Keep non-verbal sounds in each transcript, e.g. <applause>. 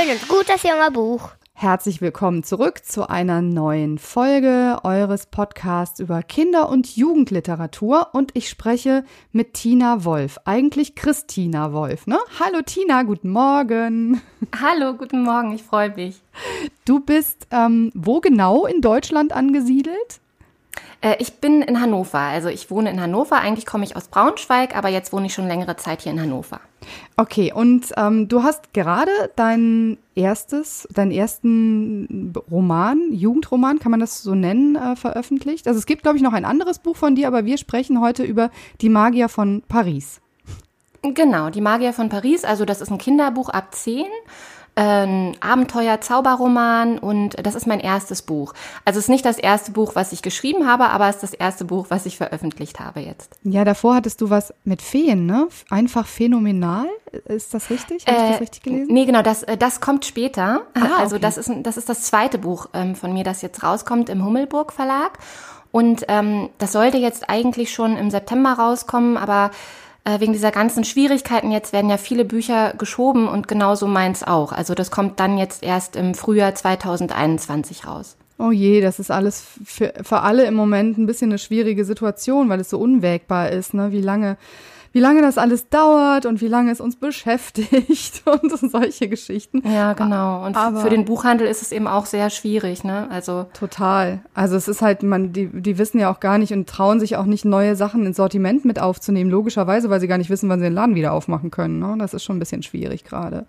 Schön und gut, das junge Buch. Herzlich willkommen zurück zu einer neuen Folge eures Podcasts über Kinder- und Jugendliteratur und ich spreche mit Tina Wolf, eigentlich Christina Wolf, ne? Hallo Tina, guten Morgen. Hallo, guten Morgen, ich freue mich. Du bist ähm, wo genau in Deutschland angesiedelt? Äh, ich bin in Hannover, also ich wohne in Hannover. Eigentlich komme ich aus Braunschweig, aber jetzt wohne ich schon längere Zeit hier in Hannover. Okay, und ähm, du hast gerade dein erstes, deinen ersten Roman, Jugendroman, kann man das so nennen, äh, veröffentlicht. Also es gibt, glaube ich, noch ein anderes Buch von dir, aber wir sprechen heute über Die Magier von Paris. Genau, Die Magier von Paris. Also das ist ein Kinderbuch ab 10 ein Abenteuer-Zauberroman und das ist mein erstes Buch. Also es ist nicht das erste Buch, was ich geschrieben habe, aber es ist das erste Buch, was ich veröffentlicht habe jetzt. Ja, davor hattest du was mit Feen, ne? Einfach phänomenal. Ist das richtig? Habe ich das äh, richtig gelesen? Nee, genau, das, äh, das kommt später. Ah, also das ist, das ist das zweite Buch ähm, von mir, das jetzt rauskommt im Hummelburg Verlag. Und ähm, das sollte jetzt eigentlich schon im September rauskommen, aber wegen dieser ganzen Schwierigkeiten jetzt werden ja viele Bücher geschoben und genauso meins auch. Also das kommt dann jetzt erst im Frühjahr 2021 raus. Oh je, das ist alles für, für alle im Moment ein bisschen eine schwierige Situation, weil es so unwägbar ist, ne? Wie lange wie lange das alles dauert und wie lange es uns beschäftigt <laughs> und solche Geschichten. Ja, genau. Und Aber für den Buchhandel ist es eben auch sehr schwierig, ne? Also total. Also es ist halt, man, die, die wissen ja auch gar nicht und trauen sich auch nicht, neue Sachen ins Sortiment mit aufzunehmen, logischerweise, weil sie gar nicht wissen, wann sie den Laden wieder aufmachen können. Ne? Das ist schon ein bisschen schwierig gerade.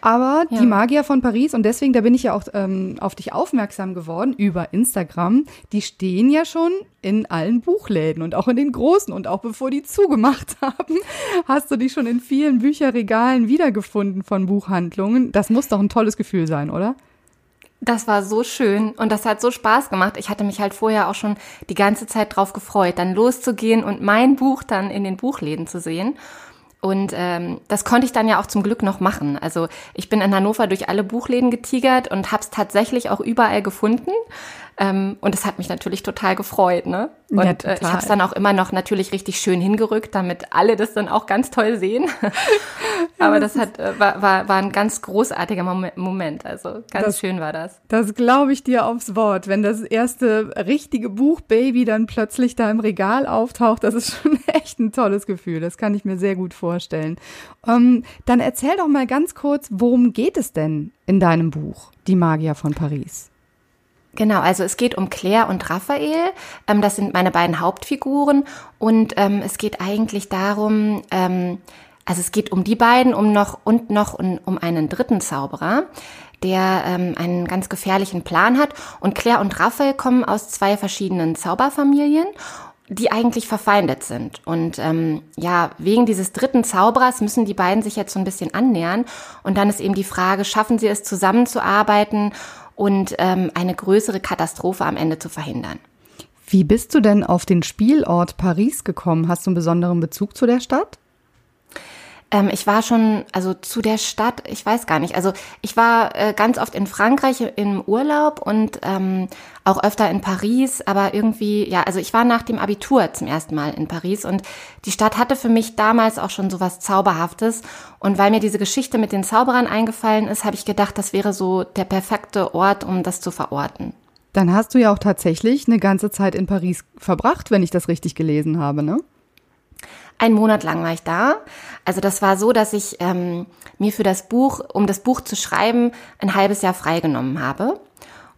Aber ja. die Magier von Paris, und deswegen, da bin ich ja auch ähm, auf dich aufmerksam geworden über Instagram, die stehen ja schon in allen Buchläden und auch in den großen. Und auch bevor die zugemacht <laughs> haben, hast du die schon in vielen Bücherregalen wiedergefunden von Buchhandlungen. Das muss doch ein tolles Gefühl sein, oder? Das war so schön und das hat so Spaß gemacht. Ich hatte mich halt vorher auch schon die ganze Zeit drauf gefreut, dann loszugehen und mein Buch dann in den Buchläden zu sehen. Und ähm, das konnte ich dann ja auch zum Glück noch machen. Also ich bin in Hannover durch alle Buchläden getigert und habe es tatsächlich auch überall gefunden. Ähm, und das hat mich natürlich total gefreut, ne? Und ja, äh, ich habe es dann auch immer noch natürlich richtig schön hingerückt, damit alle das dann auch ganz toll sehen. <laughs> <laughs> Aber das hat äh, war, war, war ein ganz großartiger Moment. Also ganz das, schön war das. Das glaube ich dir aufs Wort. Wenn das erste richtige Buch Baby dann plötzlich da im Regal auftaucht, das ist <laughs> schon echt ein tolles Gefühl. Das kann ich mir sehr gut vorstellen. Ähm, dann erzähl doch mal ganz kurz, worum geht es denn in deinem Buch, Die Magier von Paris? Genau, also es geht um Claire und Raphael. Ähm, das sind meine beiden Hauptfiguren. Und ähm, es geht eigentlich darum, ähm, also es geht um die beiden um noch und noch um, um einen dritten Zauberer, der ähm, einen ganz gefährlichen Plan hat. Und Claire und Raphael kommen aus zwei verschiedenen Zauberfamilien die eigentlich verfeindet sind. Und ähm, ja, wegen dieses dritten Zauberers müssen die beiden sich jetzt so ein bisschen annähern. Und dann ist eben die Frage, schaffen sie es zusammenzuarbeiten und ähm, eine größere Katastrophe am Ende zu verhindern. Wie bist du denn auf den Spielort Paris gekommen? Hast du einen besonderen Bezug zu der Stadt? Ähm, ich war schon, also zu der Stadt, ich weiß gar nicht. Also ich war äh, ganz oft in Frankreich im Urlaub und ähm, auch öfter in Paris, aber irgendwie, ja, also ich war nach dem Abitur zum ersten Mal in Paris und die Stadt hatte für mich damals auch schon so was Zauberhaftes. Und weil mir diese Geschichte mit den Zauberern eingefallen ist, habe ich gedacht, das wäre so der perfekte Ort, um das zu verorten. Dann hast du ja auch tatsächlich eine ganze Zeit in Paris verbracht, wenn ich das richtig gelesen habe, ne? Ein Monat lang war ich da. Also das war so, dass ich ähm, mir für das Buch, um das Buch zu schreiben, ein halbes Jahr freigenommen habe.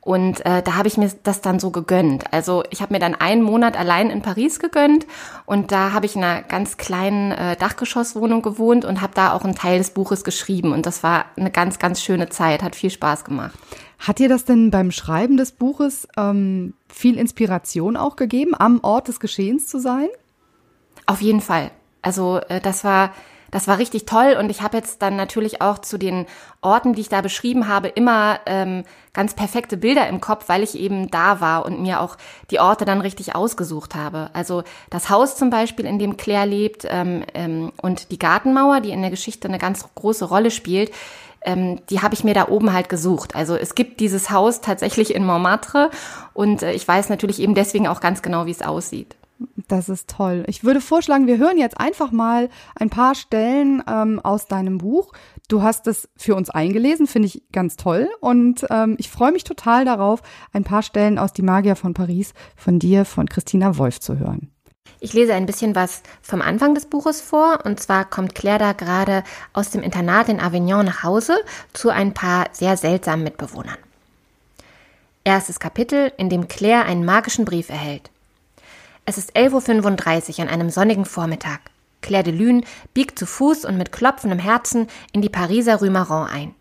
Und äh, da habe ich mir das dann so gegönnt. Also ich habe mir dann einen Monat allein in Paris gegönnt und da habe ich in einer ganz kleinen äh, Dachgeschosswohnung gewohnt und habe da auch einen Teil des Buches geschrieben. Und das war eine ganz, ganz schöne Zeit, hat viel Spaß gemacht. Hat dir das denn beim Schreiben des Buches ähm, viel Inspiration auch gegeben, am Ort des Geschehens zu sein? Auf jeden Fall. Also äh, das war das war richtig toll und ich habe jetzt dann natürlich auch zu den Orten, die ich da beschrieben habe, immer ähm, ganz perfekte Bilder im Kopf, weil ich eben da war und mir auch die Orte dann richtig ausgesucht habe. Also das Haus zum Beispiel, in dem Claire lebt ähm, ähm, und die Gartenmauer, die in der Geschichte eine ganz große Rolle spielt, ähm, die habe ich mir da oben halt gesucht. Also es gibt dieses Haus tatsächlich in Montmartre und äh, ich weiß natürlich eben deswegen auch ganz genau, wie es aussieht. Das ist toll. Ich würde vorschlagen, wir hören jetzt einfach mal ein paar Stellen ähm, aus deinem Buch. Du hast es für uns eingelesen, finde ich ganz toll. Und ähm, ich freue mich total darauf, ein paar Stellen aus Die Magier von Paris von dir, von Christina Wolf zu hören. Ich lese ein bisschen was vom Anfang des Buches vor. Und zwar kommt Claire da gerade aus dem Internat in Avignon nach Hause zu ein paar sehr seltsamen Mitbewohnern. Erstes Kapitel, in dem Claire einen magischen Brief erhält. Es ist 11.35 Uhr an einem sonnigen Vormittag. Claire de Lune biegt zu Fuß und mit klopfendem Herzen in die Pariser Rue Marron ein.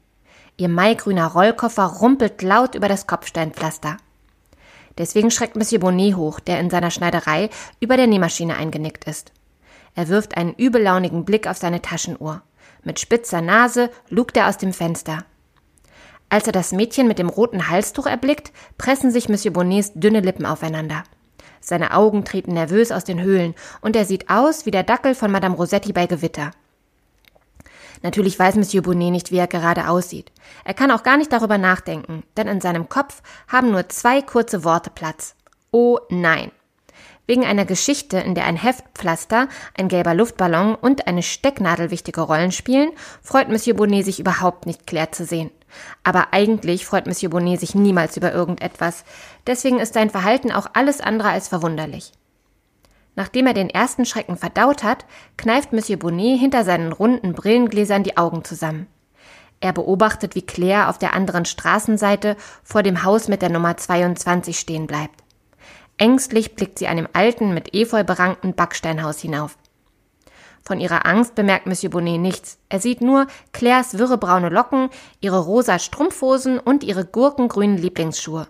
Ihr maigrüner Rollkoffer rumpelt laut über das Kopfsteinpflaster. Deswegen schreckt Monsieur Bonnet hoch, der in seiner Schneiderei über der Nähmaschine eingenickt ist. Er wirft einen übellaunigen Blick auf seine Taschenuhr. Mit spitzer Nase lugt er aus dem Fenster. Als er das Mädchen mit dem roten Halstuch erblickt, pressen sich Monsieur Bonnets dünne Lippen aufeinander. Seine Augen treten nervös aus den Höhlen und er sieht aus wie der Dackel von Madame Rossetti bei Gewitter. Natürlich weiß Monsieur Bonnet nicht, wie er gerade aussieht. Er kann auch gar nicht darüber nachdenken, denn in seinem Kopf haben nur zwei kurze Worte Platz. Oh nein. Wegen einer Geschichte, in der ein Heftpflaster, ein gelber Luftballon und eine Stecknadel wichtige Rollen spielen, freut Monsieur Bonnet sich überhaupt nicht, Claire zu sehen. Aber eigentlich freut Monsieur Bonnet sich niemals über irgendetwas. Deswegen ist sein Verhalten auch alles andere als verwunderlich. Nachdem er den ersten Schrecken verdaut hat, kneift Monsieur Bonnet hinter seinen runden Brillengläsern die Augen zusammen. Er beobachtet, wie Claire auf der anderen Straßenseite vor dem Haus mit der Nummer 22 stehen bleibt. Ängstlich blickt sie an dem alten, mit Efeu berankten Backsteinhaus hinauf. Von ihrer Angst bemerkt Monsieur Bonnet nichts. Er sieht nur Claires wirre braune Locken, ihre rosa Strumpfhosen und ihre gurkengrünen Lieblingsschuhe.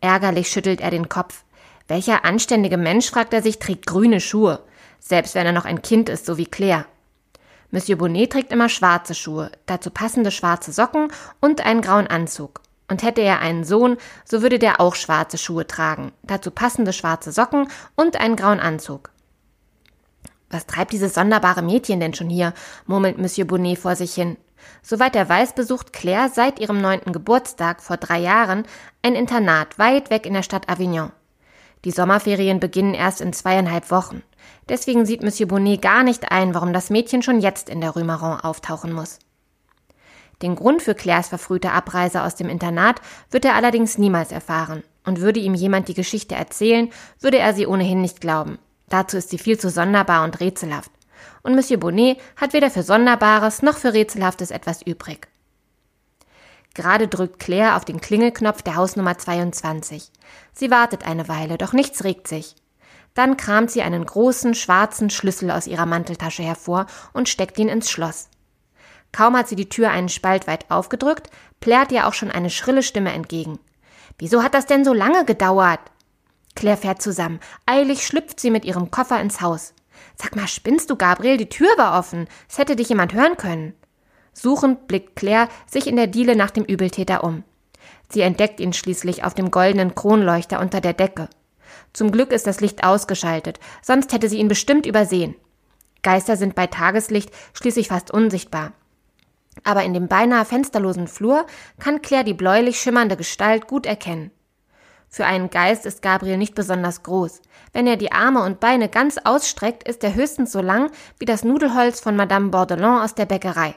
Ärgerlich schüttelt er den Kopf. Welcher anständige Mensch, fragt er sich, trägt grüne Schuhe, selbst wenn er noch ein Kind ist, so wie Claire. Monsieur Bonnet trägt immer schwarze Schuhe, dazu passende schwarze Socken und einen grauen Anzug. Und hätte er einen Sohn, so würde der auch schwarze Schuhe tragen, dazu passende schwarze Socken und einen grauen Anzug. Was treibt dieses sonderbare Mädchen denn schon hier? murmelt Monsieur Bonnet vor sich hin. Soweit er weiß, besucht Claire seit ihrem neunten Geburtstag vor drei Jahren ein Internat weit weg in der Stadt Avignon. Die Sommerferien beginnen erst in zweieinhalb Wochen. Deswegen sieht Monsieur Bonnet gar nicht ein, warum das Mädchen schon jetzt in der Rue Marron auftauchen muss. Den Grund für Claires verfrühte Abreise aus dem Internat wird er allerdings niemals erfahren. Und würde ihm jemand die Geschichte erzählen, würde er sie ohnehin nicht glauben. Dazu ist sie viel zu sonderbar und rätselhaft. Und Monsieur Bonnet hat weder für Sonderbares noch für Rätselhaftes etwas übrig. Gerade drückt Claire auf den Klingelknopf der Hausnummer 22. Sie wartet eine Weile, doch nichts regt sich. Dann kramt sie einen großen schwarzen Schlüssel aus ihrer Manteltasche hervor und steckt ihn ins Schloss. Kaum hat sie die Tür einen Spalt weit aufgedrückt, plärt ihr auch schon eine schrille Stimme entgegen. Wieso hat das denn so lange gedauert? Claire fährt zusammen. Eilig schlüpft sie mit ihrem Koffer ins Haus. Sag mal, spinnst du, Gabriel? Die Tür war offen. Es hätte dich jemand hören können. Suchend blickt Claire sich in der Diele nach dem Übeltäter um. Sie entdeckt ihn schließlich auf dem goldenen Kronleuchter unter der Decke. Zum Glück ist das Licht ausgeschaltet, sonst hätte sie ihn bestimmt übersehen. Geister sind bei Tageslicht schließlich fast unsichtbar. Aber in dem beinahe fensterlosen Flur kann Claire die bläulich schimmernde Gestalt gut erkennen. Für einen Geist ist Gabriel nicht besonders groß. Wenn er die Arme und Beine ganz ausstreckt, ist er höchstens so lang wie das Nudelholz von Madame Bordelon aus der Bäckerei.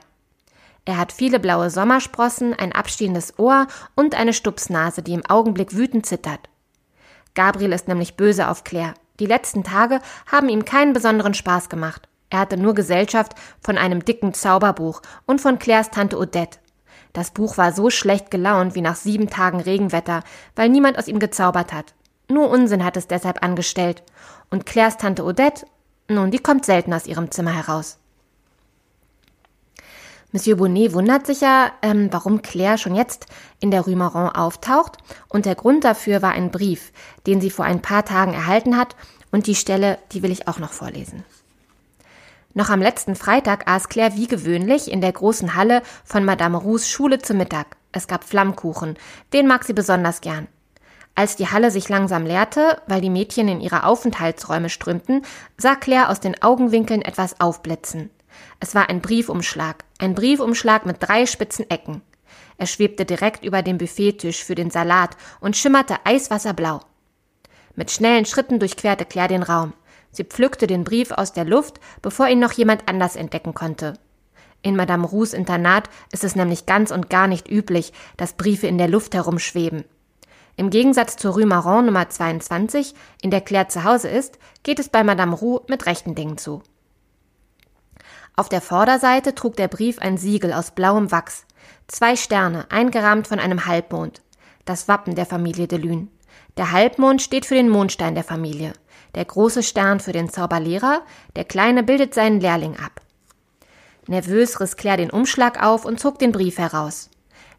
Er hat viele blaue Sommersprossen, ein abstehendes Ohr und eine Stupsnase, die im Augenblick wütend zittert. Gabriel ist nämlich böse auf Claire. Die letzten Tage haben ihm keinen besonderen Spaß gemacht. Er hatte nur Gesellschaft von einem dicken Zauberbuch und von Claires Tante Odette. Das Buch war so schlecht gelaunt wie nach sieben Tagen Regenwetter, weil niemand aus ihm gezaubert hat. Nur Unsinn hat es deshalb angestellt. Und Claires Tante Odette, nun, die kommt selten aus ihrem Zimmer heraus. Monsieur Bonnet wundert sich ja, ähm, warum Claire schon jetzt in der Rue Marron auftaucht. Und der Grund dafür war ein Brief, den sie vor ein paar Tagen erhalten hat. Und die Stelle, die will ich auch noch vorlesen. Noch am letzten Freitag aß Claire wie gewöhnlich in der großen Halle von Madame Roux Schule zu Mittag. Es gab Flammkuchen, den mag sie besonders gern. Als die Halle sich langsam leerte, weil die Mädchen in ihre Aufenthaltsräume strömten, sah Claire aus den Augenwinkeln etwas aufblitzen. Es war ein Briefumschlag, ein Briefumschlag mit drei spitzen Ecken. Er schwebte direkt über dem Buffettisch für den Salat und schimmerte eiswasserblau. Mit schnellen Schritten durchquerte Claire den Raum. Sie pflückte den Brief aus der Luft, bevor ihn noch jemand anders entdecken konnte. In Madame Roux Internat ist es nämlich ganz und gar nicht üblich, dass Briefe in der Luft herumschweben. Im Gegensatz zur Rue Marron Nummer 22, in der Claire zu Hause ist, geht es bei Madame Roux mit rechten Dingen zu. Auf der Vorderseite trug der Brief ein Siegel aus blauem Wachs, zwei Sterne, eingerahmt von einem Halbmond, das Wappen der Familie de Lune. Der Halbmond steht für den Mondstein der Familie, der große Stern für den Zauberlehrer, der kleine bildet seinen Lehrling ab. Nervös riss Claire den Umschlag auf und zog den Brief heraus.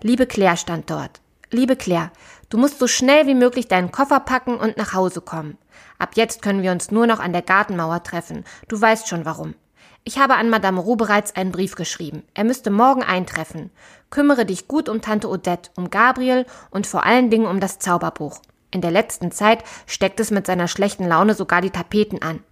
Liebe Claire stand dort. Liebe Claire, du musst so schnell wie möglich deinen Koffer packen und nach Hause kommen. Ab jetzt können wir uns nur noch an der Gartenmauer treffen. Du weißt schon warum. Ich habe an Madame Roux bereits einen Brief geschrieben. Er müsste morgen eintreffen. Kümmere dich gut um Tante Odette, um Gabriel und vor allen Dingen um das Zauberbuch. In der letzten Zeit steckt es mit seiner schlechten Laune sogar die Tapeten an.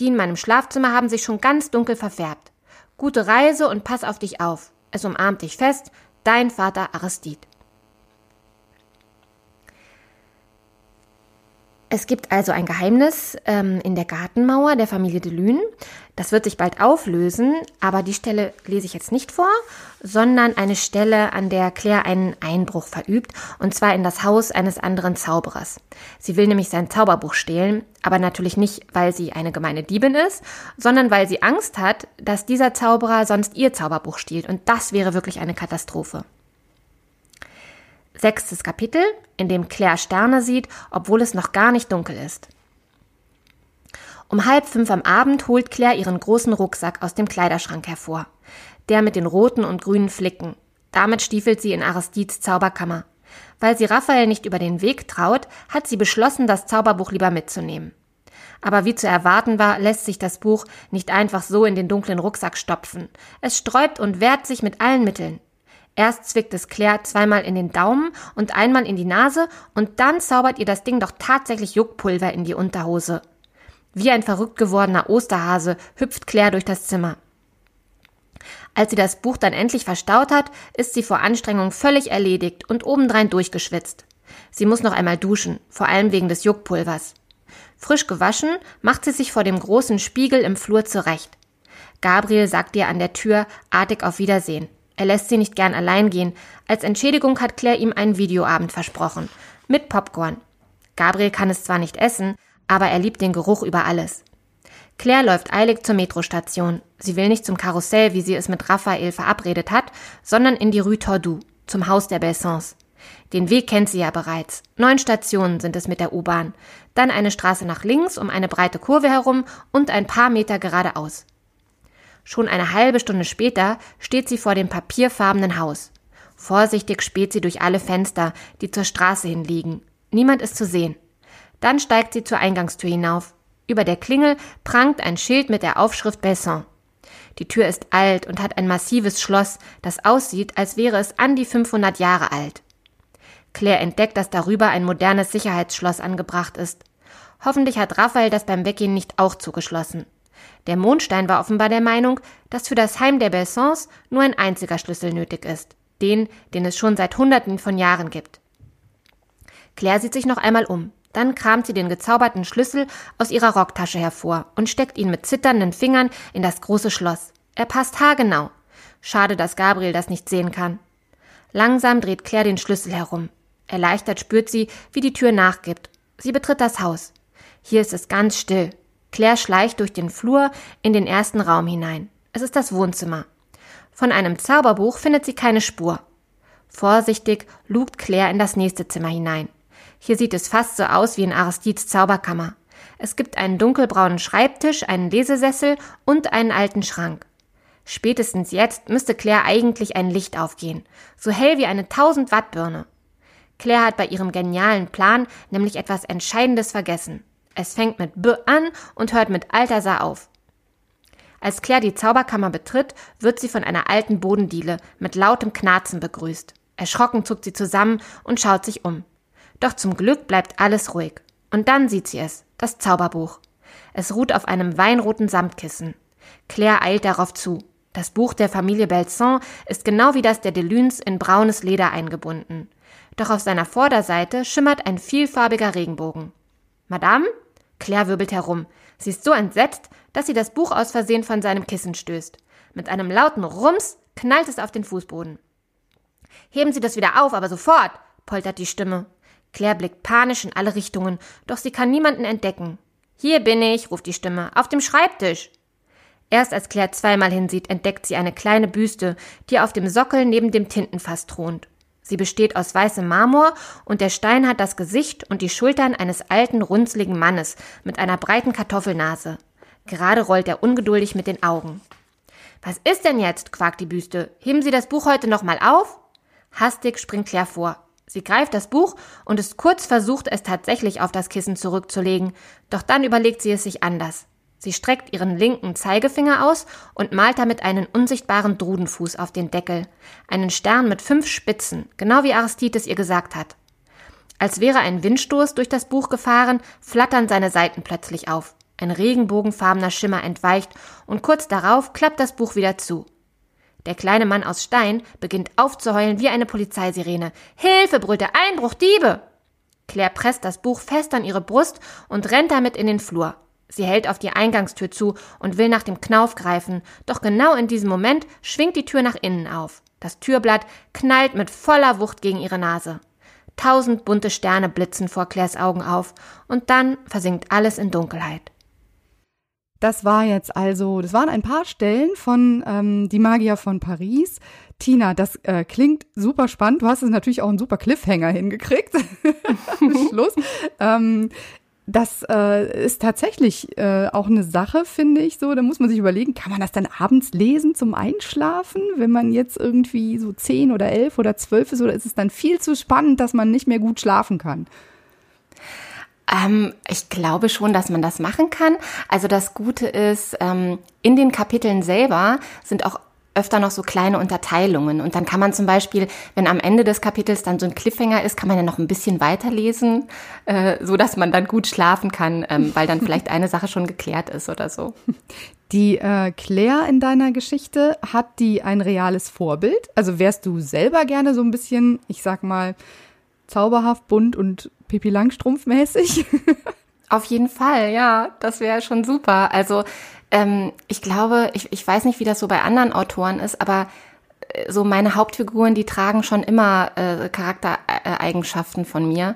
Die in meinem Schlafzimmer haben sich schon ganz dunkel verfärbt. Gute Reise und pass auf dich auf. Es umarmt dich fest, dein Vater Aristide. Es gibt also ein Geheimnis ähm, in der Gartenmauer der Familie de Lune. Das wird sich bald auflösen, aber die Stelle lese ich jetzt nicht vor, sondern eine Stelle, an der Claire einen Einbruch verübt, und zwar in das Haus eines anderen Zauberers. Sie will nämlich sein Zauberbuch stehlen, aber natürlich nicht, weil sie eine gemeine Diebin ist, sondern weil sie Angst hat, dass dieser Zauberer sonst ihr Zauberbuch stiehlt, und das wäre wirklich eine Katastrophe. Sechstes Kapitel, in dem Claire Sterne sieht, obwohl es noch gar nicht dunkel ist. Um halb fünf am Abend holt Claire ihren großen Rucksack aus dem Kleiderschrank hervor. Der mit den roten und grünen Flicken. Damit stiefelt sie in Aristides Zauberkammer. Weil sie Raphael nicht über den Weg traut, hat sie beschlossen, das Zauberbuch lieber mitzunehmen. Aber wie zu erwarten war, lässt sich das Buch nicht einfach so in den dunklen Rucksack stopfen. Es sträubt und wehrt sich mit allen Mitteln. Erst zwickt es Claire zweimal in den Daumen und einmal in die Nase und dann zaubert ihr das Ding doch tatsächlich Juckpulver in die Unterhose. Wie ein verrückt gewordener Osterhase hüpft Claire durch das Zimmer. Als sie das Buch dann endlich verstaut hat, ist sie vor Anstrengung völlig erledigt und obendrein durchgeschwitzt. Sie muss noch einmal duschen, vor allem wegen des Juckpulvers. Frisch gewaschen macht sie sich vor dem großen Spiegel im Flur zurecht. Gabriel sagt ihr an der Tür artig auf Wiedersehen. Er lässt sie nicht gern allein gehen. Als Entschädigung hat Claire ihm einen Videoabend versprochen. Mit Popcorn. Gabriel kann es zwar nicht essen, aber er liebt den Geruch über alles. Claire läuft eilig zur Metrostation. Sie will nicht zum Karussell, wie sie es mit Raphael verabredet hat, sondern in die Rue Tordoux, zum Haus der Bessons. Den Weg kennt sie ja bereits. Neun Stationen sind es mit der U-Bahn. Dann eine Straße nach links um eine breite Kurve herum und ein paar Meter geradeaus. Schon eine halbe Stunde später steht sie vor dem papierfarbenen Haus. Vorsichtig späht sie durch alle Fenster, die zur Straße hinliegen. Niemand ist zu sehen. Dann steigt sie zur Eingangstür hinauf. Über der Klingel prangt ein Schild mit der Aufschrift Besson. Die Tür ist alt und hat ein massives Schloss, das aussieht, als wäre es an die 500 Jahre alt. Claire entdeckt, dass darüber ein modernes Sicherheitsschloss angebracht ist. Hoffentlich hat Raphael das beim Weggehen nicht auch zugeschlossen. Der Mondstein war offenbar der Meinung, dass für das Heim der Bessons nur ein einziger Schlüssel nötig ist, den, den es schon seit Hunderten von Jahren gibt. Claire sieht sich noch einmal um. Dann kramt sie den gezauberten Schlüssel aus ihrer Rocktasche hervor und steckt ihn mit zitternden Fingern in das große Schloss. Er passt haargenau. Schade, dass Gabriel das nicht sehen kann. Langsam dreht Claire den Schlüssel herum. Erleichtert spürt sie, wie die Tür nachgibt. Sie betritt das Haus. Hier ist es ganz still. Claire schleicht durch den Flur in den ersten Raum hinein. Es ist das Wohnzimmer. Von einem Zauberbuch findet sie keine Spur. Vorsichtig lugt Claire in das nächste Zimmer hinein. Hier sieht es fast so aus wie in Aristides Zauberkammer. Es gibt einen dunkelbraunen Schreibtisch, einen Lesesessel und einen alten Schrank. Spätestens jetzt müsste Claire eigentlich ein Licht aufgehen, so hell wie eine 1000 Watt Birne. Claire hat bei ihrem genialen Plan nämlich etwas Entscheidendes vergessen. Es fängt mit B an und hört mit Altersar auf. Als Claire die Zauberkammer betritt, wird sie von einer alten Bodendiele mit lautem Knarzen begrüßt. Erschrocken zuckt sie zusammen und schaut sich um. Doch zum Glück bleibt alles ruhig. Und dann sieht sie es, das Zauberbuch. Es ruht auf einem weinroten Samtkissen. Claire eilt darauf zu. Das Buch der Familie Belson ist genau wie das der Delunes in braunes Leder eingebunden. Doch auf seiner Vorderseite schimmert ein vielfarbiger Regenbogen. Madame? Claire wirbelt herum. Sie ist so entsetzt, dass sie das Buch aus Versehen von seinem Kissen stößt. Mit einem lauten Rums knallt es auf den Fußboden. Heben Sie das wieder auf, aber sofort, poltert die Stimme. Claire blickt panisch in alle Richtungen, doch sie kann niemanden entdecken. Hier bin ich, ruft die Stimme, auf dem Schreibtisch. Erst als Claire zweimal hinsieht, entdeckt sie eine kleine Büste, die auf dem Sockel neben dem Tintenfass thront. Sie besteht aus weißem Marmor und der Stein hat das Gesicht und die Schultern eines alten, runzligen Mannes mit einer breiten Kartoffelnase. Gerade rollt er ungeduldig mit den Augen. Was ist denn jetzt? quakt die Büste. Heben Sie das Buch heute nochmal auf? Hastig springt Claire vor. Sie greift das Buch und ist kurz versucht, es tatsächlich auf das Kissen zurückzulegen, doch dann überlegt sie es sich anders. Sie streckt ihren linken Zeigefinger aus und malt damit einen unsichtbaren Drudenfuß auf den Deckel, einen Stern mit fünf Spitzen, genau wie Aristides ihr gesagt hat. Als wäre ein Windstoß durch das Buch gefahren, flattern seine Seiten plötzlich auf. Ein regenbogenfarbener Schimmer entweicht und kurz darauf klappt das Buch wieder zu. Der kleine Mann aus Stein beginnt aufzuheulen wie eine Polizeisirene. Hilfe, brüllt er, Einbruch, Diebe! Claire presst das Buch fest an ihre Brust und rennt damit in den Flur. Sie hält auf die Eingangstür zu und will nach dem Knauf greifen, doch genau in diesem Moment schwingt die Tür nach innen auf. Das Türblatt knallt mit voller Wucht gegen ihre Nase. Tausend bunte Sterne blitzen vor Claires Augen auf, und dann versinkt alles in Dunkelheit. Das war jetzt also, das waren ein paar Stellen von ähm, Die Magier von Paris. Tina, das äh, klingt super spannend. Du hast es natürlich auch einen super Cliffhanger hingekriegt. <laughs> Schluss. Ähm, das äh, ist tatsächlich äh, auch eine Sache, finde ich so. Da muss man sich überlegen, kann man das dann abends lesen zum Einschlafen, wenn man jetzt irgendwie so zehn oder elf oder zwölf ist, oder ist es dann viel zu spannend, dass man nicht mehr gut schlafen kann? Ähm, ich glaube schon, dass man das machen kann. Also das Gute ist, ähm, in den Kapiteln selber sind auch öfter noch so kleine Unterteilungen. Und dann kann man zum Beispiel, wenn am Ende des Kapitels dann so ein Cliffhanger ist, kann man ja noch ein bisschen weiterlesen, äh, so dass man dann gut schlafen kann, ähm, weil dann vielleicht eine Sache schon geklärt ist oder so. Die äh, Claire in deiner Geschichte, hat die ein reales Vorbild? Also wärst du selber gerne so ein bisschen, ich sag mal, zauberhaft, bunt und Pipi Langstrumpf mäßig? <laughs> Auf jeden Fall, ja, das wäre schon super. Also ähm, ich glaube, ich, ich weiß nicht, wie das so bei anderen Autoren ist, aber äh, so meine Hauptfiguren, die tragen schon immer äh, Charaktereigenschaften von mir.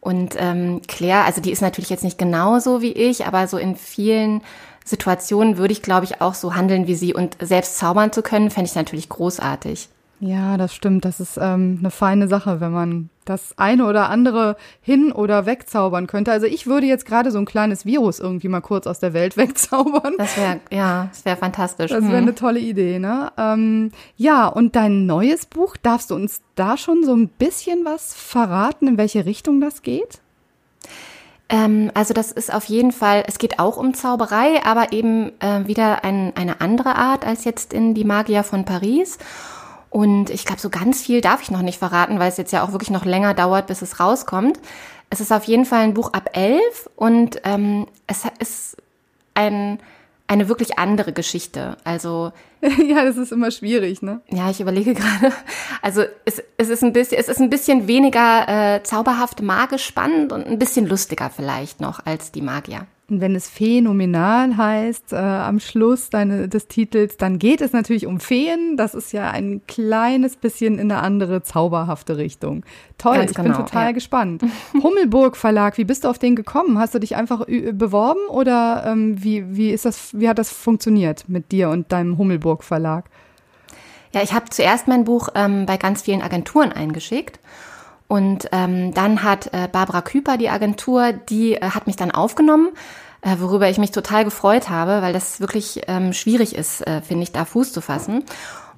Und ähm, Claire, also die ist natürlich jetzt nicht genauso wie ich, aber so in vielen Situationen würde ich, glaube ich, auch so handeln wie sie. Und selbst zaubern zu können, fände ich natürlich großartig. Ja, das stimmt. Das ist ähm, eine feine Sache, wenn man das eine oder andere hin- oder wegzaubern könnte. Also ich würde jetzt gerade so ein kleines Virus irgendwie mal kurz aus der Welt <laughs> wegzaubern. Das wäre, ja, das wäre fantastisch. Das wäre mhm. eine tolle Idee, ne? Ähm, ja, und dein neues Buch, darfst du uns da schon so ein bisschen was verraten, in welche Richtung das geht? Ähm, also das ist auf jeden Fall, es geht auch um Zauberei, aber eben äh, wieder ein, eine andere Art als jetzt in Die Magier von Paris. Und ich glaube, so ganz viel darf ich noch nicht verraten, weil es jetzt ja auch wirklich noch länger dauert, bis es rauskommt. Es ist auf jeden Fall ein Buch ab elf und ähm, es ist ein, eine wirklich andere Geschichte. Also <laughs> ja, das ist immer schwierig, ne? Ja, ich überlege <laughs> gerade. Also es, es ist ein bisschen, es ist ein bisschen weniger äh, zauberhaft, magisch spannend und ein bisschen lustiger vielleicht noch als die Magier. Und wenn es phänomenal heißt äh, am Schluss deine, des Titels, dann geht es natürlich um Feen. Das ist ja ein kleines bisschen in eine andere zauberhafte Richtung. Toll, Ganz ich genau, bin total ja. gespannt. <laughs> Hummelburg Verlag, wie bist du auf den gekommen? Hast du dich einfach beworben oder ähm, wie, wie ist das, wie hat das funktioniert mit dir und deinem Hummelburg Verlag? Ja, ich habe zuerst mein Buch ähm, bei ganz vielen Agenturen eingeschickt und ähm, dann hat äh, Barbara Küper, die Agentur, die äh, hat mich dann aufgenommen, äh, worüber ich mich total gefreut habe, weil das wirklich ähm, schwierig ist, äh, finde ich, da Fuß zu fassen.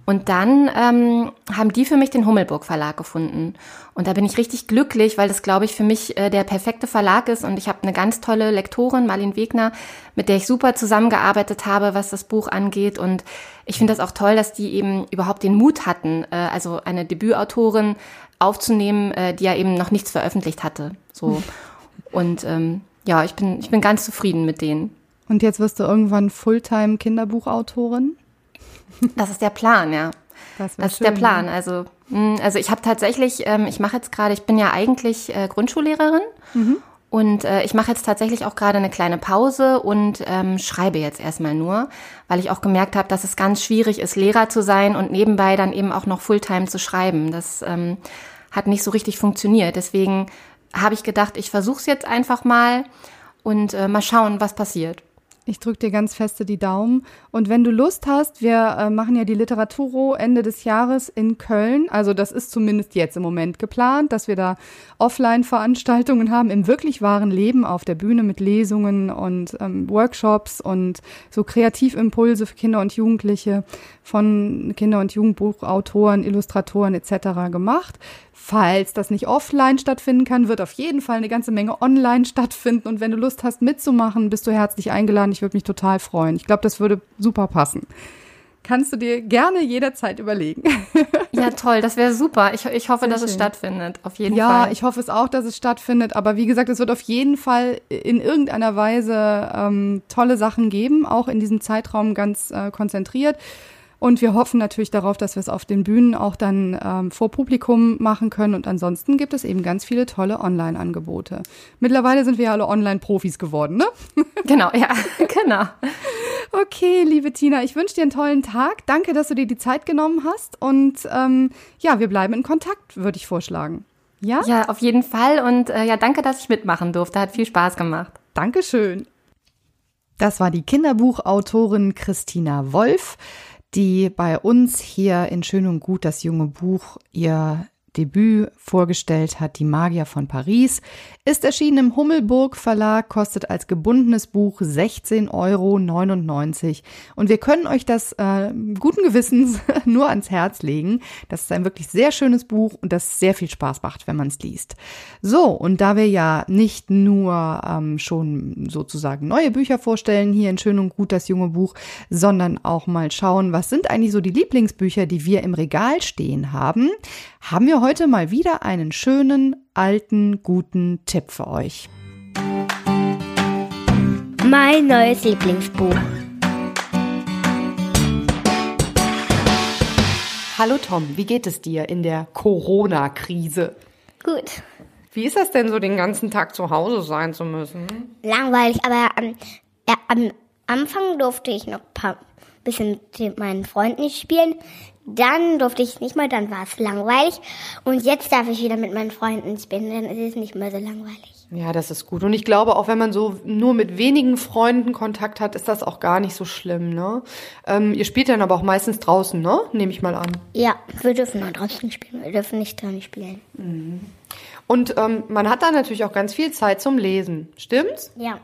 Und dann ähm, haben die für mich den Hummelburg Verlag gefunden. Und da bin ich richtig glücklich, weil das, glaube ich, für mich äh, der perfekte Verlag ist. Und ich habe eine ganz tolle Lektorin, Marlene Wegner, mit der ich super zusammengearbeitet habe, was das Buch angeht. Und ich finde das auch toll, dass die eben überhaupt den Mut hatten, äh, also eine Debütautorin aufzunehmen, äh, die ja eben noch nichts veröffentlicht hatte. So. <laughs> Und ähm, ja, ich bin, ich bin ganz zufrieden mit denen. Und jetzt wirst du irgendwann Fulltime Kinderbuchautorin? Das ist der Plan, ja. Das, das ist schön, der Plan. Also, mh, also ich habe tatsächlich, ähm, ich mache jetzt gerade, ich bin ja eigentlich äh, Grundschullehrerin. Mhm. Und äh, ich mache jetzt tatsächlich auch gerade eine kleine Pause und ähm, schreibe jetzt erstmal nur, weil ich auch gemerkt habe, dass es ganz schwierig ist, Lehrer zu sein und nebenbei dann eben auch noch Fulltime zu schreiben. Das ähm, hat nicht so richtig funktioniert. Deswegen habe ich gedacht, ich versuche es jetzt einfach mal und äh, mal schauen, was passiert. Ich drücke dir ganz feste die Daumen. Und wenn du Lust hast, wir äh, machen ja die Literaturo Ende des Jahres in Köln. Also das ist zumindest jetzt im Moment geplant, dass wir da Offline-Veranstaltungen haben im wirklich wahren Leben auf der Bühne mit Lesungen und ähm, Workshops und so Kreativimpulse für Kinder und Jugendliche von Kinder- und Jugendbuchautoren, Illustratoren etc. gemacht. Falls das nicht offline stattfinden kann, wird auf jeden Fall eine ganze Menge online stattfinden. Und wenn du Lust hast mitzumachen, bist du herzlich eingeladen. Ich würde mich total freuen. Ich glaube, das würde super passen. Kannst du dir gerne jederzeit überlegen. <laughs> Ja, toll, das wäre super. Ich, ich hoffe, Sehr dass schön. es stattfindet. Auf jeden ja, Fall. Ja, ich hoffe es auch, dass es stattfindet. Aber wie gesagt, es wird auf jeden Fall in irgendeiner Weise ähm, tolle Sachen geben, auch in diesem Zeitraum ganz äh, konzentriert. Und wir hoffen natürlich darauf, dass wir es auf den Bühnen auch dann ähm, vor Publikum machen können. Und ansonsten gibt es eben ganz viele tolle Online-Angebote. Mittlerweile sind wir ja alle Online-Profis geworden, ne? <laughs> Genau, ja, <laughs> genau. Okay, liebe Tina, ich wünsche dir einen tollen Tag. Danke, dass du dir die Zeit genommen hast. Und ähm, ja, wir bleiben in Kontakt, würde ich vorschlagen. Ja? Ja, auf jeden Fall. Und äh, ja, danke, dass ich mitmachen durfte. Hat viel Spaß gemacht. Dankeschön. Das war die Kinderbuchautorin Christina Wolf die bei uns hier in Schön und Gut das junge Buch ihr Debüt vorgestellt hat, Die Magier von Paris, ist erschienen im Hummelburg Verlag, kostet als gebundenes Buch 16,99 Euro. Und wir können euch das äh, guten Gewissens <laughs> nur ans Herz legen. Das ist ein wirklich sehr schönes Buch und das sehr viel Spaß macht, wenn man es liest. So, und da wir ja nicht nur ähm, schon sozusagen neue Bücher vorstellen, hier in Schön und Gut das junge Buch, sondern auch mal schauen, was sind eigentlich so die Lieblingsbücher, die wir im Regal stehen haben, haben wir heute mal wieder einen schönen, alten, guten Tipp für euch. Mein neues Lieblingsbuch. Hallo Tom, wie geht es dir in der Corona-Krise? Gut. Wie ist das denn so, den ganzen Tag zu Hause sein zu müssen? Langweilig, aber ähm, ja, am Anfang durfte ich noch ein paar bisschen mit meinen Freunden spielen. Dann durfte ich nicht mehr, dann war es langweilig. Und jetzt darf ich wieder mit meinen Freunden spielen, dann ist es nicht mehr so langweilig. Ja, das ist gut. Und ich glaube, auch wenn man so nur mit wenigen Freunden Kontakt hat, ist das auch gar nicht so schlimm, ne? Ähm, ihr spielt dann aber auch meistens draußen, ne? Nehme ich mal an. Ja, wir dürfen nur draußen spielen, wir dürfen nicht drin spielen. Mhm. Und ähm, man hat da natürlich auch ganz viel Zeit zum Lesen, stimmt's? Ja.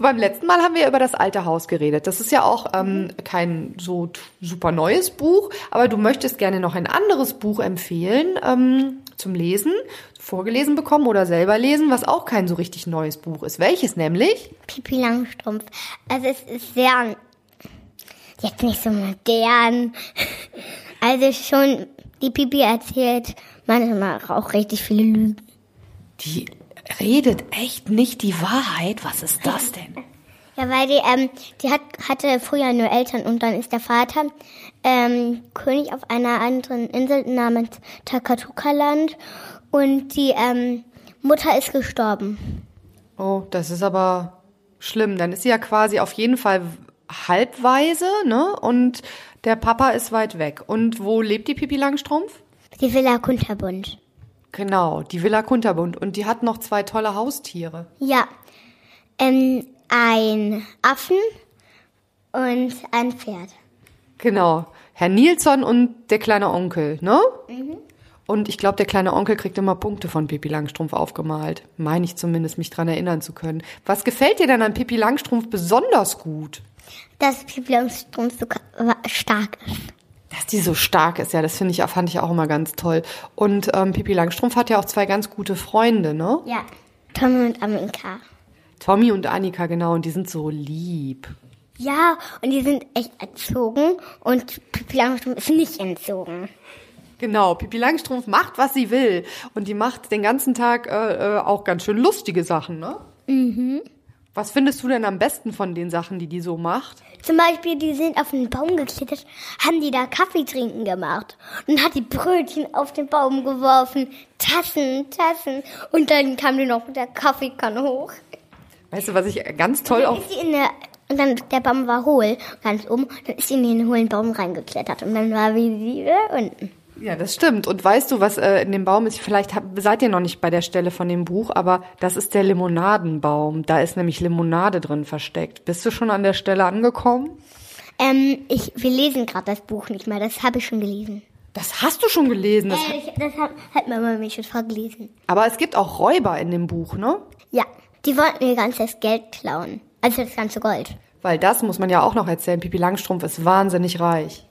Beim letzten Mal haben wir über das alte Haus geredet. Das ist ja auch ähm, kein so super neues Buch, aber du möchtest gerne noch ein anderes Buch empfehlen ähm, zum Lesen, vorgelesen bekommen oder selber lesen, was auch kein so richtig neues Buch ist. Welches nämlich? Pipi Langstrumpf. Also es ist sehr jetzt nicht so modern. <laughs> Also schon die Pipi erzählt manchmal auch richtig viele Lügen. Die redet echt nicht die Wahrheit. Was ist das denn? Ja, weil die, ähm, die hat, hatte früher nur Eltern und dann ist der Vater ähm, König auf einer anderen Insel namens Takatuka-Land und die ähm, Mutter ist gestorben. Oh, das ist aber schlimm. Dann ist sie ja quasi auf jeden Fall halbweise, ne? Und der Papa ist weit weg. Und wo lebt die Pipi Langstrumpf? Die Villa Kunterbund. Genau, die Villa Kunterbund. Und die hat noch zwei tolle Haustiere. Ja, ähm, ein Affen und ein Pferd. Genau, Herr Nilsson und der kleine Onkel, ne? Mhm. Und ich glaube, der kleine Onkel kriegt immer Punkte von Pippi Langstrumpf aufgemalt. Meine ich zumindest, mich dran erinnern zu können. Was gefällt dir denn an Pippi Langstrumpf besonders gut? Dass Pippi Langstrumpf so stark ist. Dass die so stark ist, ja, das finde ich, fand ich auch immer ganz toll. Und ähm, Pippi Langstrumpf hat ja auch zwei ganz gute Freunde, ne? Ja, Tommy und Annika. Tommy und Annika, genau, und die sind so lieb. Ja, und die sind echt erzogen und Pippi Langstrumpf ist nicht entzogen. Genau, Pippi Langstrumpf macht, was sie will. Und die macht den ganzen Tag äh, äh auch ganz schön lustige Sachen, ne? Mhm. Was findest du denn am besten von den Sachen, die die so macht? Zum Beispiel, die sind auf einen Baum geklettert, haben die da Kaffee trinken gemacht und hat die Brötchen auf den Baum geworfen, Tassen, Tassen und dann kam die noch mit der Kaffeekanne hoch. Weißt du, was ich ganz toll auch ist sie in der, und dann der Baum war hohl, ganz oben, dann ist sie in den hohlen Baum reingeklettert und dann war wie sie wieder unten. Ja, das stimmt. Und weißt du, was äh, in dem Baum ist? Vielleicht hab, seid ihr noch nicht bei der Stelle von dem Buch, aber das ist der Limonadenbaum. Da ist nämlich Limonade drin versteckt. Bist du schon an der Stelle angekommen? Ähm, ich, wir lesen gerade das Buch nicht mehr, das habe ich schon gelesen. Das hast du schon gelesen. Das, Äh, ich, das hat, hat Mama mich schon vorgelesen. aber es gibt auch Räuber in dem Buch, ne? Ja, die wollten ihr ganzes Geld klauen. Also das ganze Gold. Weil das muss man ja auch noch erzählen. Pipi Langstrumpf ist wahnsinnig reich.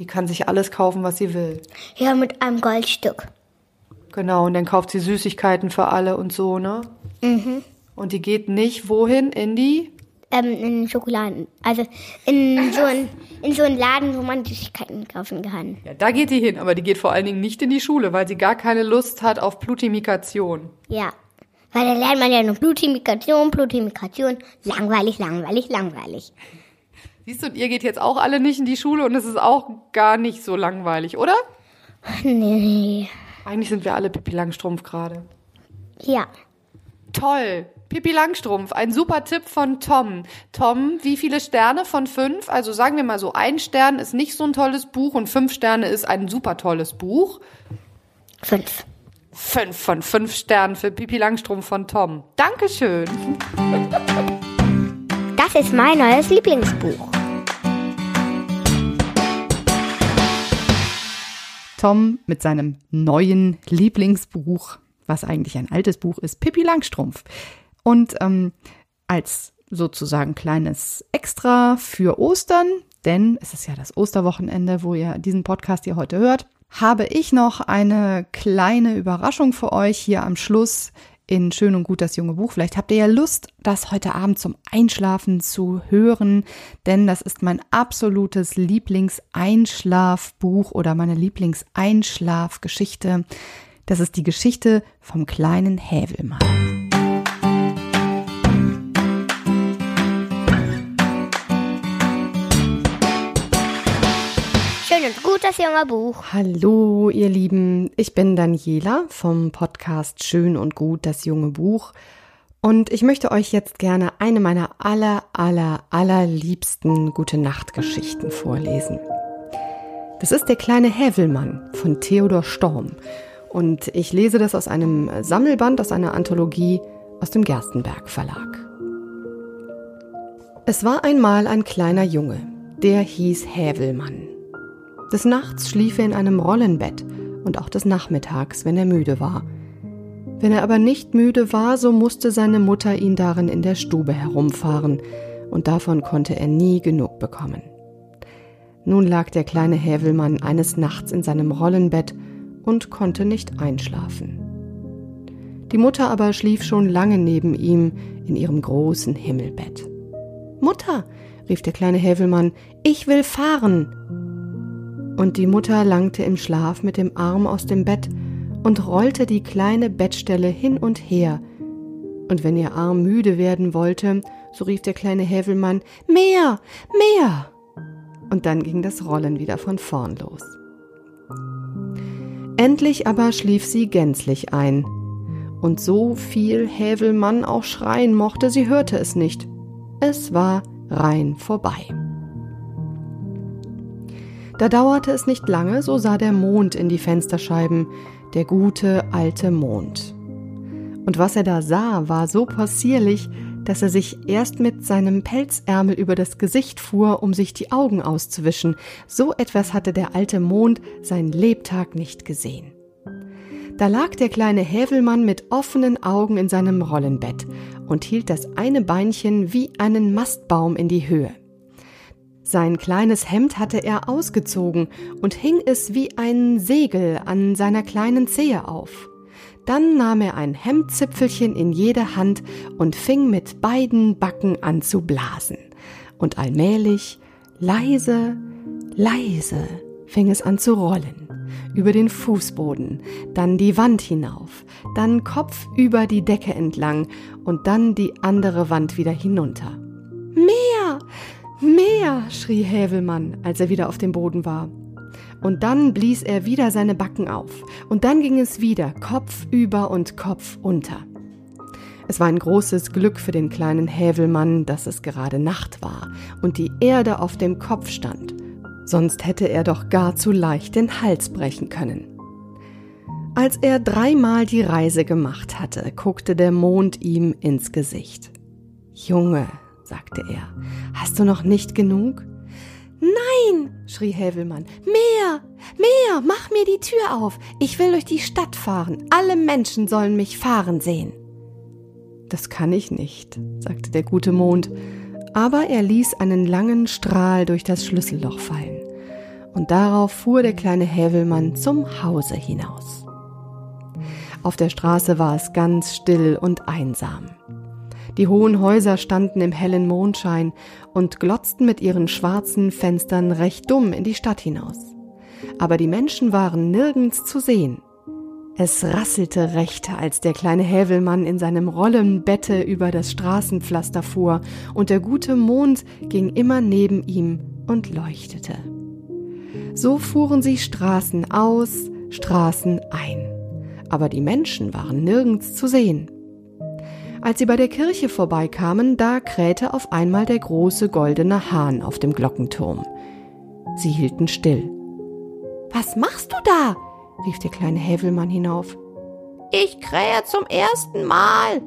Die kann sich alles kaufen, was sie will. Ja, mit einem Goldstück. Genau, und dann kauft sie Süßigkeiten für alle und so, ne? Und die geht nicht wohin? In die? Ähm, in Schokoladen. Also in so, ein, in so einen Laden, wo man Süßigkeiten kaufen kann. Ja, da geht die hin, aber die geht vor allen Dingen nicht in die Schule, weil sie gar keine Lust hat auf Plutimikation. Ja. Weil da lernt man ja nur Blutimikation, Blutimikation. Langweilig, langweilig, langweilig. Siehst du, und ihr geht jetzt auch alle nicht in die Schule und es ist auch gar nicht so langweilig, oder? Nee. Eigentlich sind wir alle Pippi Langstrumpf gerade. Ja. Toll. Pippi Langstrumpf, ein super Tipp von Tom. Tom, wie viele Sterne von fünf? Also sagen wir mal so, ein Stern ist nicht so ein tolles Buch und fünf Sterne ist ein super tolles Buch. Fünf. Fünf von fünf Sternen für Pippi Langstrumpf von Tom. Dankeschön. Das ist mein neues Lieblingsbuch. Tom mit seinem neuen Lieblingsbuch, was eigentlich ein altes Buch ist, Pippi Langstrumpf. Und ähm, als sozusagen kleines Extra für Ostern, denn es ist ja das Osterwochenende, wo ihr diesen Podcast hier heute hört, habe ich noch eine kleine Überraschung für euch hier am Schluss in Schön und Gut das junge Buch. Vielleicht habt ihr ja Lust, das heute Abend zum Einschlafen zu hören, denn das ist mein absolutes Lieblingseinschlafbuch oder meine Lieblingseinschlafgeschichte. Das ist die Geschichte vom kleinen Hävelmann. Schön und gut, das junge Buch. Hallo, ihr Lieben. Ich bin Daniela vom Podcast Schön und Gut, das junge Buch. Und ich möchte euch jetzt gerne eine meiner aller, aller, allerliebsten Gute Nacht Geschichten vorlesen. Das ist der kleine Hävelmann von Theodor Storm. Und ich lese das aus einem Sammelband, aus einer Anthologie aus dem Gerstenberg Verlag. Es war einmal ein kleiner Junge, der hieß Hävelmann. Des Nachts schlief er in einem Rollenbett und auch des Nachmittags, wenn er müde war. Wenn er aber nicht müde war, so musste seine Mutter ihn darin in der Stube herumfahren, und davon konnte er nie genug bekommen. Nun lag der kleine Hävelmann eines Nachts in seinem Rollenbett und konnte nicht einschlafen. Die Mutter aber schlief schon lange neben ihm in ihrem großen Himmelbett. Mutter, rief der kleine Hävelmann, ich will fahren. Und die Mutter langte im Schlaf mit dem Arm aus dem Bett und rollte die kleine Bettstelle hin und her. Und wenn ihr Arm müde werden wollte, so rief der kleine Hävelmann, mehr, mehr. Und dann ging das Rollen wieder von vorn los. Endlich aber schlief sie gänzlich ein. Und so viel Hävelmann auch schreien mochte, sie hörte es nicht. Es war rein vorbei. Da dauerte es nicht lange, so sah der Mond in die Fensterscheiben, der gute alte Mond. Und was er da sah, war so possierlich, dass er sich erst mit seinem Pelzärmel über das Gesicht fuhr, um sich die Augen auszuwischen. So etwas hatte der alte Mond sein Lebtag nicht gesehen. Da lag der kleine Hävelmann mit offenen Augen in seinem Rollenbett und hielt das eine Beinchen wie einen Mastbaum in die Höhe. Sein kleines Hemd hatte er ausgezogen und hing es wie ein Segel an seiner kleinen Zehe auf. Dann nahm er ein Hemdzipfelchen in jede Hand und fing mit beiden Backen an zu blasen. Und allmählich, leise, leise, fing es an zu rollen. über den Fußboden, dann die Wand hinauf, dann Kopf über die Decke entlang und dann die andere Wand wieder hinunter. Mehr! Mehr! schrie Hävelmann, als er wieder auf dem Boden war. Und dann blies er wieder seine Backen auf, und dann ging es wieder Kopf über und Kopf unter. Es war ein großes Glück für den kleinen Hävelmann, dass es gerade Nacht war und die Erde auf dem Kopf stand, sonst hätte er doch gar zu leicht den Hals brechen können. Als er dreimal die Reise gemacht hatte, guckte der Mond ihm ins Gesicht. Junge, sagte er, hast du noch nicht genug? Nein, schrie Hävelmann, mehr, mehr, mach mir die Tür auf, ich will durch die Stadt fahren, alle Menschen sollen mich fahren sehen. Das kann ich nicht, sagte der gute Mond, aber er ließ einen langen Strahl durch das Schlüsselloch fallen, und darauf fuhr der kleine Hävelmann zum Hause hinaus. Auf der Straße war es ganz still und einsam. Die hohen Häuser standen im hellen Mondschein und glotzten mit ihren schwarzen Fenstern recht dumm in die Stadt hinaus. Aber die Menschen waren nirgends zu sehen. Es rasselte recht, als der kleine Hävelmann in seinem Rollenbette über das Straßenpflaster fuhr, und der gute Mond ging immer neben ihm und leuchtete. So fuhren sie Straßen aus, Straßen ein. Aber die Menschen waren nirgends zu sehen. Als sie bei der Kirche vorbeikamen, da krähte auf einmal der große goldene Hahn auf dem Glockenturm. Sie hielten still. Was machst du da? rief der kleine Hävelmann hinauf. Ich krähe zum ersten Mal,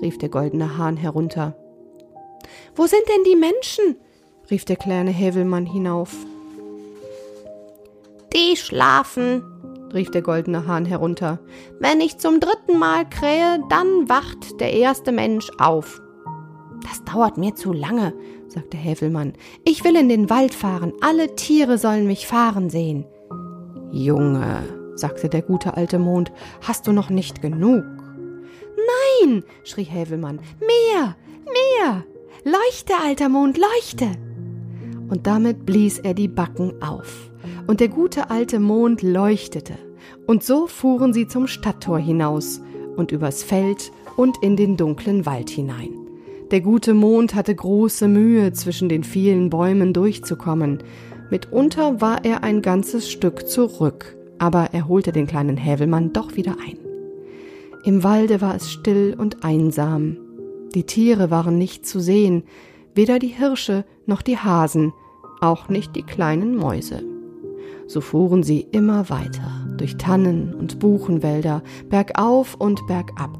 rief der goldene Hahn herunter. Wo sind denn die Menschen? rief der kleine Hävelmann hinauf. Die schlafen, rief der goldene Hahn herunter. Wenn ich zum dritten Mal krähe, dann wacht der erste Mensch auf. Das dauert mir zu lange, sagte Häfelmann. Ich will in den Wald fahren, alle Tiere sollen mich fahren sehen. Junge, sagte der gute alte Mond, hast du noch nicht genug? Nein, schrie Hävelmann, mehr, mehr. Leuchte, alter Mond, leuchte. Und damit blies er die Backen auf und der gute alte Mond leuchtete, und so fuhren sie zum Stadttor hinaus und übers Feld und in den dunklen Wald hinein. Der gute Mond hatte große Mühe, zwischen den vielen Bäumen durchzukommen. Mitunter war er ein ganzes Stück zurück, aber er holte den kleinen Hävelmann doch wieder ein. Im Walde war es still und einsam. Die Tiere waren nicht zu sehen, weder die Hirsche noch die Hasen, auch nicht die kleinen Mäuse. So fuhren sie immer weiter, durch Tannen und Buchenwälder, bergauf und bergab.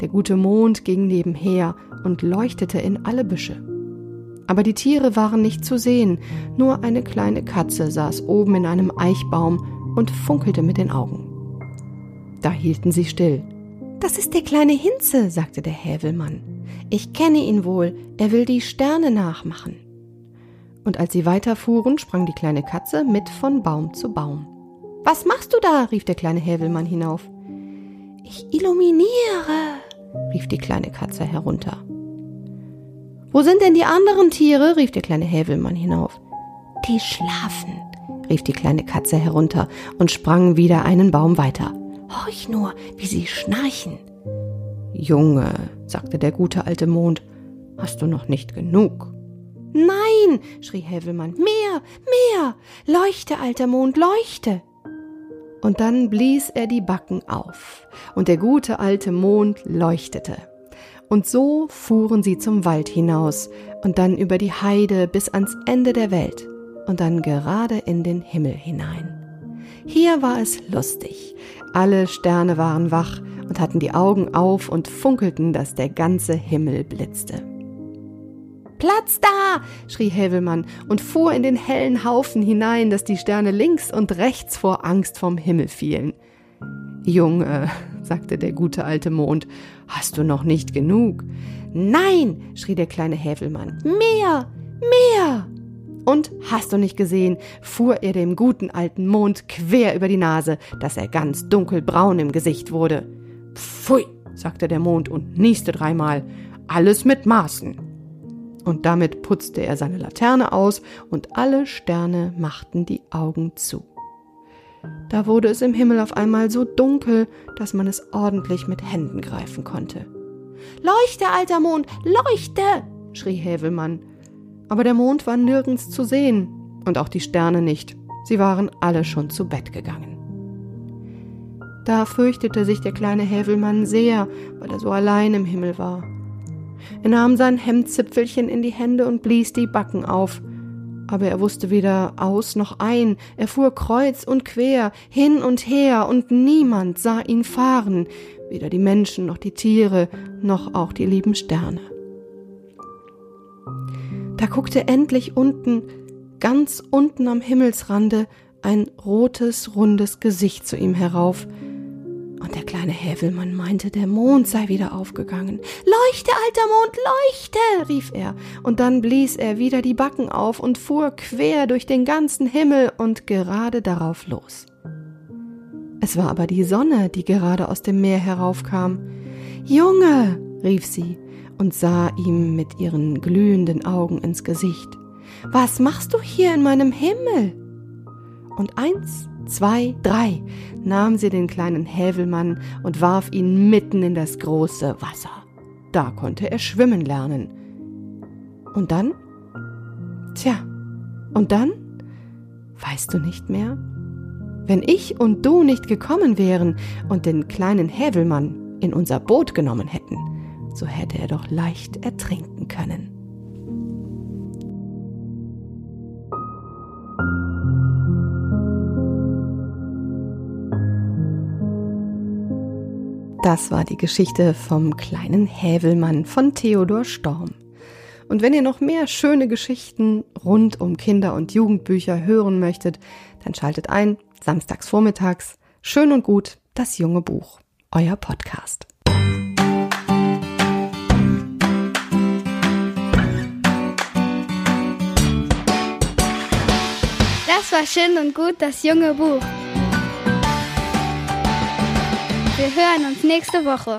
Der gute Mond ging nebenher und leuchtete in alle Büsche. Aber die Tiere waren nicht zu sehen, nur eine kleine Katze saß oben in einem Eichbaum und funkelte mit den Augen. Da hielten sie still. Das ist der kleine Hinze, sagte der Hävelmann. Ich kenne ihn wohl, er will die Sterne nachmachen und als sie weiterfuhren, sprang die kleine Katze mit von Baum zu Baum. Was machst du da? rief der kleine Hävelmann hinauf. Ich illuminiere, rief die kleine Katze herunter. Wo sind denn die anderen Tiere? rief der kleine Hävelmann hinauf. Die schlafen, rief die kleine Katze herunter und sprang wieder einen Baum weiter. Horch nur, wie sie schnarchen. Junge, sagte der gute alte Mond, hast du noch nicht genug? Nein, schrie Hävelmann, mehr, mehr, leuchte, alter Mond, leuchte. Und dann blies er die Backen auf, und der gute alte Mond leuchtete. Und so fuhren sie zum Wald hinaus, und dann über die Heide bis ans Ende der Welt, und dann gerade in den Himmel hinein. Hier war es lustig. Alle Sterne waren wach und hatten die Augen auf und funkelten, dass der ganze Himmel blitzte. Platz da! schrie Hävelmann und fuhr in den hellen Haufen hinein, dass die Sterne links und rechts vor Angst vom Himmel fielen. Junge, <laughs> sagte der gute alte Mond, hast du noch nicht genug? Nein, schrie der kleine Hävelmann, mehr, mehr! Und hast du nicht gesehen, fuhr er dem guten alten Mond quer über die Nase, dass er ganz dunkelbraun im Gesicht wurde. Pfui, sagte der Mond und nieste dreimal. Alles mit Maßen und damit putzte er seine Laterne aus und alle Sterne machten die Augen zu. Da wurde es im Himmel auf einmal so dunkel, dass man es ordentlich mit Händen greifen konnte. Leuchte, alter Mond, leuchte! schrie Hävelmann. Aber der Mond war nirgends zu sehen und auch die Sterne nicht. Sie waren alle schon zu Bett gegangen. Da fürchtete sich der kleine Hävelmann sehr, weil er so allein im Himmel war. Er nahm sein Hemdzipfelchen in die Hände und blies die Backen auf. Aber er wusste weder aus noch ein, er fuhr kreuz und quer, hin und her, und niemand sah ihn fahren, weder die Menschen noch die Tiere, noch auch die lieben Sterne. Da guckte endlich unten, ganz unten am Himmelsrande, ein rotes, rundes Gesicht zu ihm herauf, und der kleine Hävelmann meinte, der Mond sei wieder aufgegangen. Leuchte, alter Mond, leuchte, rief er, und dann blies er wieder die Backen auf und fuhr quer durch den ganzen Himmel und gerade darauf los. Es war aber die Sonne, die gerade aus dem Meer heraufkam. Junge, rief sie und sah ihm mit ihren glühenden Augen ins Gesicht. Was machst du hier in meinem Himmel? Und eins, zwei, drei nahm sie den kleinen Hävelmann und warf ihn mitten in das große Wasser. Da konnte er schwimmen lernen. Und dann? Tja, und dann? Weißt du nicht mehr? Wenn ich und du nicht gekommen wären und den kleinen Hävelmann in unser Boot genommen hätten, so hätte er doch leicht ertrinken können. Das war die Geschichte vom kleinen Hävelmann von Theodor Storm. Und wenn ihr noch mehr schöne Geschichten rund um Kinder- und Jugendbücher hören möchtet, dann schaltet ein, samstags vormittags, schön und gut, das junge Buch, euer Podcast. Das war schön und gut, das junge Buch. Wir hören uns nächste Woche.